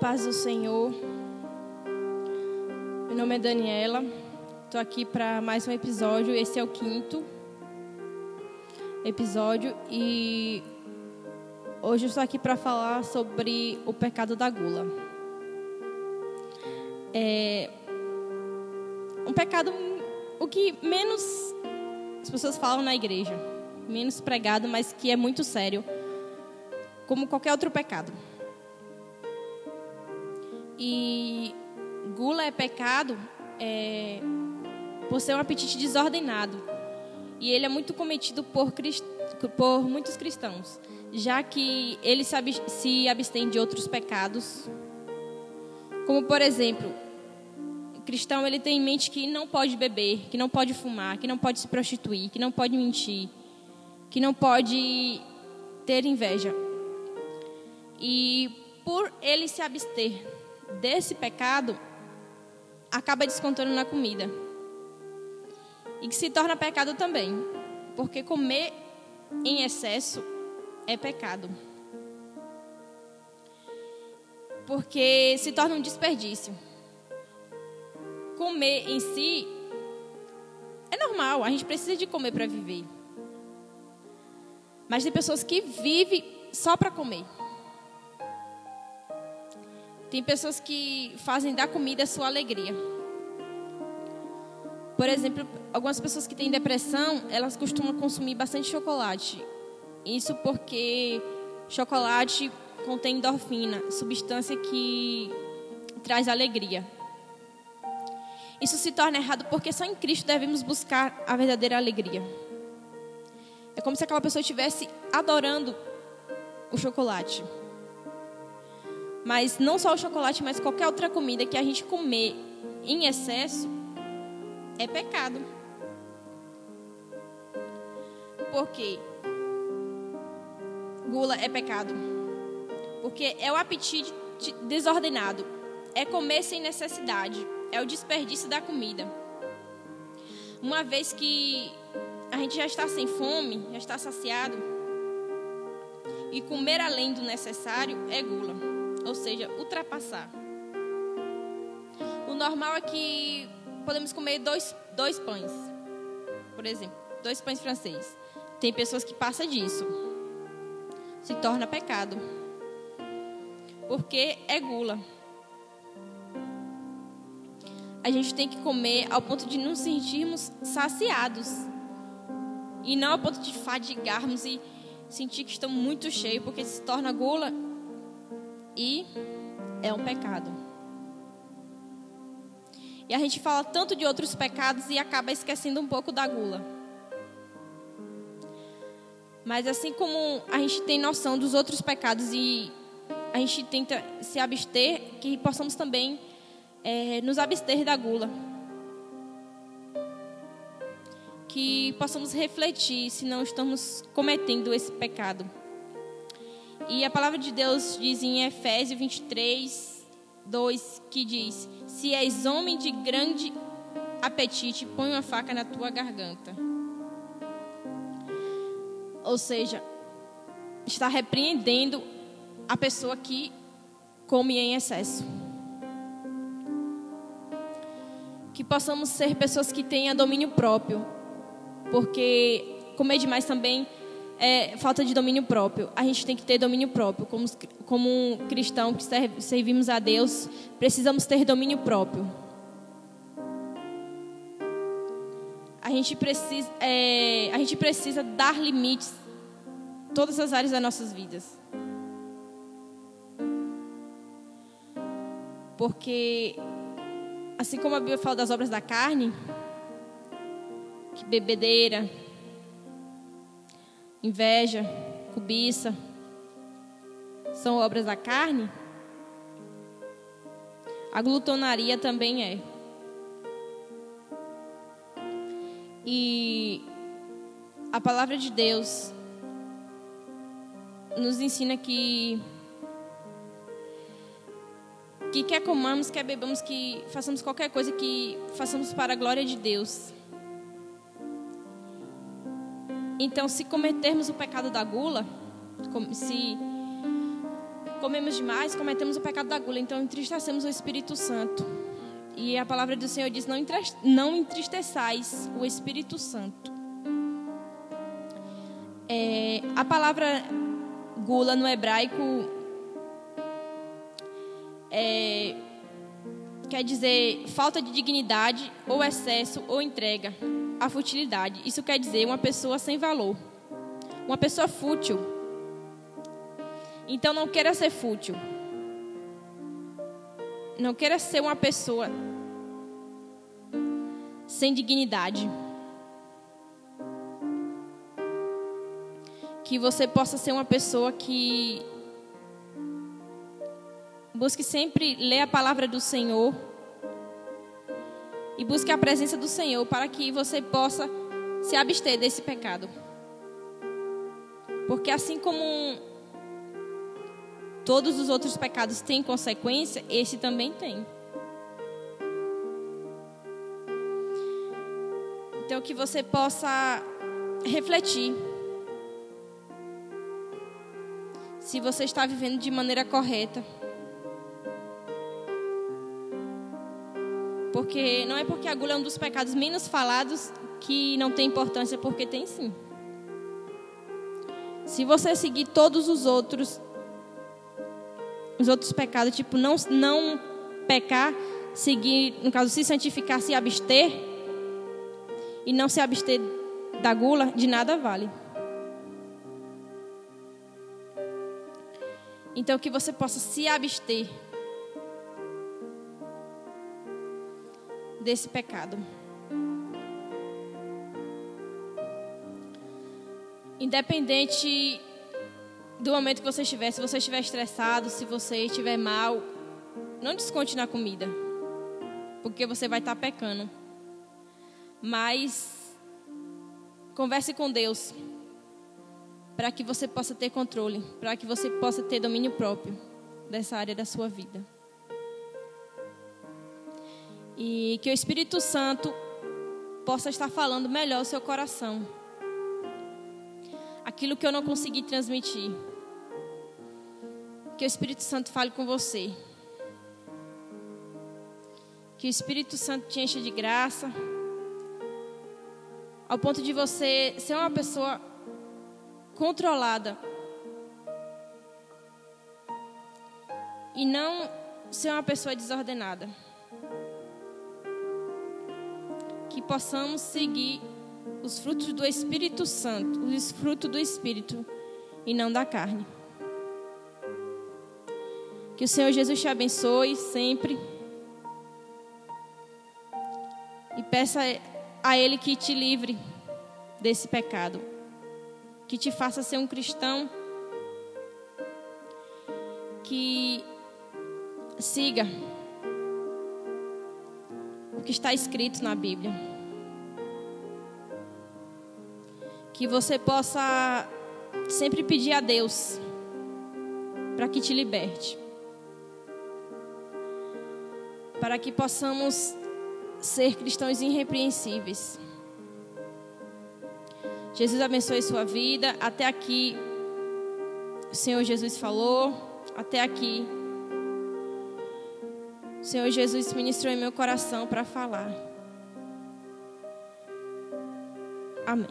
paz do Senhor. Meu nome é Daniela. Estou aqui para mais um episódio. Esse é o quinto episódio e hoje estou aqui para falar sobre o pecado da gula. É um pecado o que menos as pessoas falam na igreja, menos pregado, mas que é muito sério, como qualquer outro pecado. E gula é pecado é, por ser um apetite desordenado. E ele é muito cometido por, por muitos cristãos, já que ele se, se abstém de outros pecados. Como, por exemplo, o cristão ele tem em mente que não pode beber, que não pode fumar, que não pode se prostituir, que não pode mentir, que não pode ter inveja. E por ele se abster desse pecado acaba descontando na comida. E que se torna pecado também, porque comer em excesso é pecado. Porque se torna um desperdício. Comer em si é normal, a gente precisa de comer para viver. Mas tem pessoas que vivem só para comer. Tem pessoas que fazem da comida a sua alegria. Por exemplo, algumas pessoas que têm depressão, elas costumam consumir bastante chocolate. Isso porque chocolate contém endorfina, substância que traz alegria. Isso se torna errado porque só em Cristo devemos buscar a verdadeira alegria. É como se aquela pessoa estivesse adorando o chocolate. Mas não só o chocolate, mas qualquer outra comida que a gente comer em excesso é pecado. Porque gula é pecado. Porque é o apetite desordenado. É comer sem necessidade. É o desperdício da comida. Uma vez que a gente já está sem fome, já está saciado, e comer além do necessário é gula ou seja, ultrapassar. O normal é que podemos comer dois, dois pães, por exemplo, dois pães franceses. Tem pessoas que passam disso, se torna pecado, porque é gula. A gente tem que comer ao ponto de nos sentirmos saciados e não ao ponto de fadigarmos e sentir que estamos muito cheios, porque se torna gula e é um pecado. E a gente fala tanto de outros pecados e acaba esquecendo um pouco da gula. Mas assim como a gente tem noção dos outros pecados e a gente tenta se abster, que possamos também é, nos abster da gula. Que possamos refletir se não estamos cometendo esse pecado. E a palavra de Deus diz em Efésios 23, 2, que diz: Se és homem de grande apetite, põe uma faca na tua garganta. Ou seja, está repreendendo a pessoa que come em excesso. Que possamos ser pessoas que tenham domínio próprio, porque comer demais também é falta de domínio próprio. A gente tem que ter domínio próprio. Como, como um cristão que servimos a Deus, precisamos ter domínio próprio. A gente precisa, é, a gente precisa dar limites em todas as áreas das nossas vidas. Porque, assim como a Bíblia fala das obras da carne, que bebedeira, inveja, cobiça, são obras da carne, a glutonaria também é. E a palavra de Deus nos ensina que que quer comamos, quer bebamos, que façamos qualquer coisa que façamos para a glória de Deus. Então, se cometermos o pecado da gula, se comemos demais, cometemos o pecado da gula, então entristecemos o Espírito Santo. E a palavra do Senhor diz: não entristeçais o Espírito Santo. É, a palavra gula no hebraico é, quer dizer falta de dignidade, ou excesso, ou entrega, a futilidade. Isso quer dizer uma pessoa sem valor, uma pessoa fútil. Então não queira ser fútil. Não queira ser uma pessoa sem dignidade. Que você possa ser uma pessoa que busque sempre ler a palavra do Senhor e busque a presença do Senhor para que você possa se abster desse pecado. Porque assim como todos os outros pecados têm consequência, esse também tem. Então que você possa refletir se você está vivendo de maneira correta. Porque não é porque a gula é um dos pecados menos falados que não tem importância, porque tem sim. Se você seguir todos os outros os outros pecados, tipo não não pecar, seguir, no caso se santificar, se abster e não se abster da gula, de nada vale. Então, que você possa se abster desse pecado. Independente do momento que você estiver, se você estiver estressado, se você estiver mal, não desconte na comida, porque você vai estar pecando. Mas converse com Deus para que você possa ter controle, para que você possa ter domínio próprio dessa área da sua vida. E que o Espírito Santo possa estar falando melhor o seu coração. Aquilo que eu não consegui transmitir. Que o Espírito Santo fale com você. Que o Espírito Santo te encha de graça. Ao ponto de você ser uma pessoa controlada. E não ser uma pessoa desordenada. Que possamos seguir os frutos do Espírito Santo, os frutos do Espírito e não da carne. Que o Senhor Jesus te abençoe sempre. E peça a Ele que te livre desse pecado que te faça ser um cristão que siga que está escrito na Bíblia. Que você possa sempre pedir a Deus para que te liberte. Para que possamos ser cristãos irrepreensíveis. Jesus abençoe sua vida. Até aqui, o Senhor Jesus falou. Até aqui, Senhor Jesus ministrou em meu coração para falar. Amém.